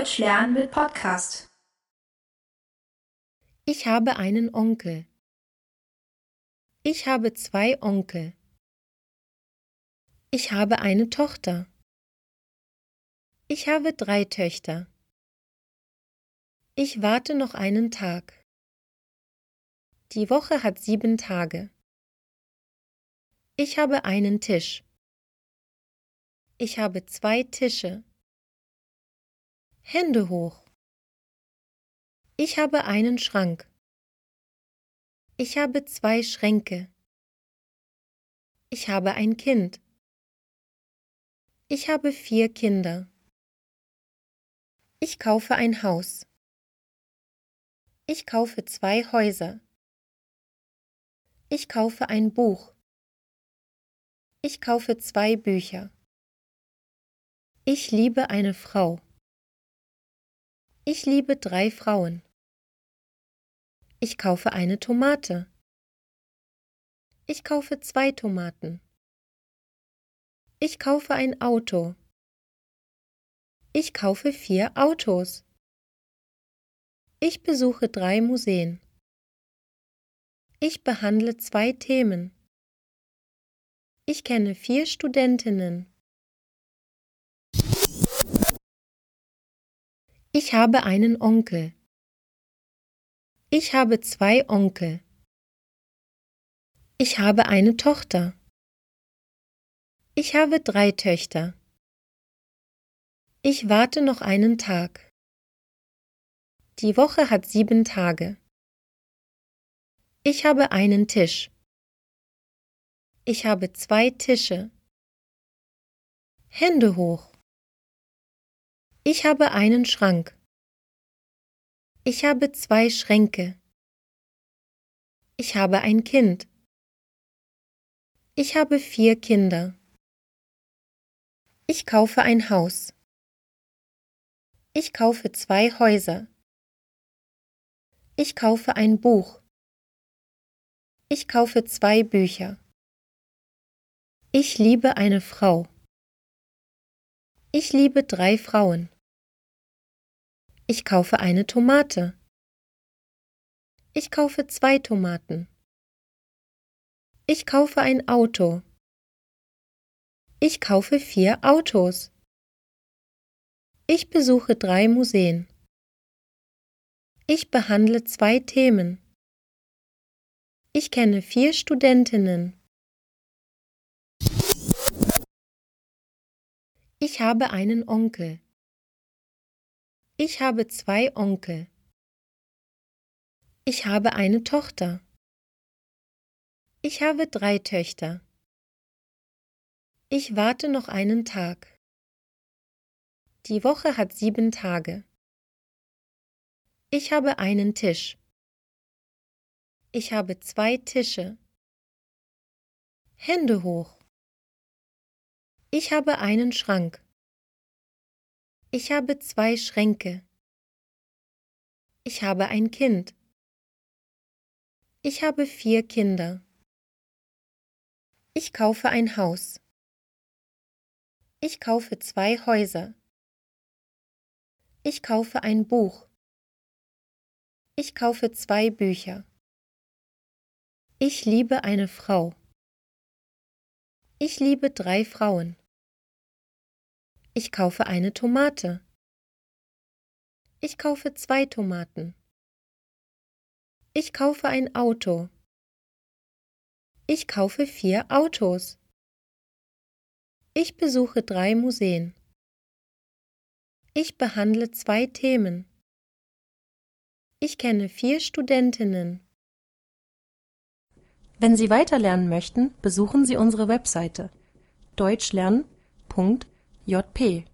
Deutsch lernen mit Podcast. Ich habe einen Onkel. Ich habe zwei Onkel. Ich habe eine Tochter. Ich habe drei Töchter. Ich warte noch einen Tag. Die Woche hat sieben Tage. Ich habe einen Tisch. Ich habe zwei Tische. Hände hoch. Ich habe einen Schrank. Ich habe zwei Schränke. Ich habe ein Kind. Ich habe vier Kinder. Ich kaufe ein Haus. Ich kaufe zwei Häuser. Ich kaufe ein Buch. Ich kaufe zwei Bücher. Ich liebe eine Frau. Ich liebe drei Frauen. Ich kaufe eine Tomate. Ich kaufe zwei Tomaten. Ich kaufe ein Auto. Ich kaufe vier Autos. Ich besuche drei Museen. Ich behandle zwei Themen. Ich kenne vier Studentinnen. Ich habe einen Onkel. Ich habe zwei Onkel. Ich habe eine Tochter. Ich habe drei Töchter. Ich warte noch einen Tag. Die Woche hat sieben Tage. Ich habe einen Tisch. Ich habe zwei Tische. Hände hoch. Ich habe einen Schrank. Ich habe zwei Schränke. Ich habe ein Kind. Ich habe vier Kinder. Ich kaufe ein Haus. Ich kaufe zwei Häuser. Ich kaufe ein Buch. Ich kaufe zwei Bücher. Ich liebe eine Frau. Ich liebe drei Frauen. Ich kaufe eine Tomate. Ich kaufe zwei Tomaten. Ich kaufe ein Auto. Ich kaufe vier Autos. Ich besuche drei Museen. Ich behandle zwei Themen. Ich kenne vier Studentinnen. Ich habe einen Onkel. Ich habe zwei Onkel. Ich habe eine Tochter. Ich habe drei Töchter. Ich warte noch einen Tag. Die Woche hat sieben Tage. Ich habe einen Tisch. Ich habe zwei Tische. Hände hoch. Ich habe einen Schrank. Ich habe zwei Schränke. Ich habe ein Kind. Ich habe vier Kinder. Ich kaufe ein Haus. Ich kaufe zwei Häuser. Ich kaufe ein Buch. Ich kaufe zwei Bücher. Ich liebe eine Frau. Ich liebe drei Frauen. Ich kaufe eine Tomate. Ich kaufe zwei Tomaten. Ich kaufe ein Auto. Ich kaufe vier Autos. Ich besuche drei Museen. Ich behandle zwei Themen. Ich kenne vier Studentinnen. Wenn Sie weiterlernen möchten, besuchen Sie unsere Webseite JP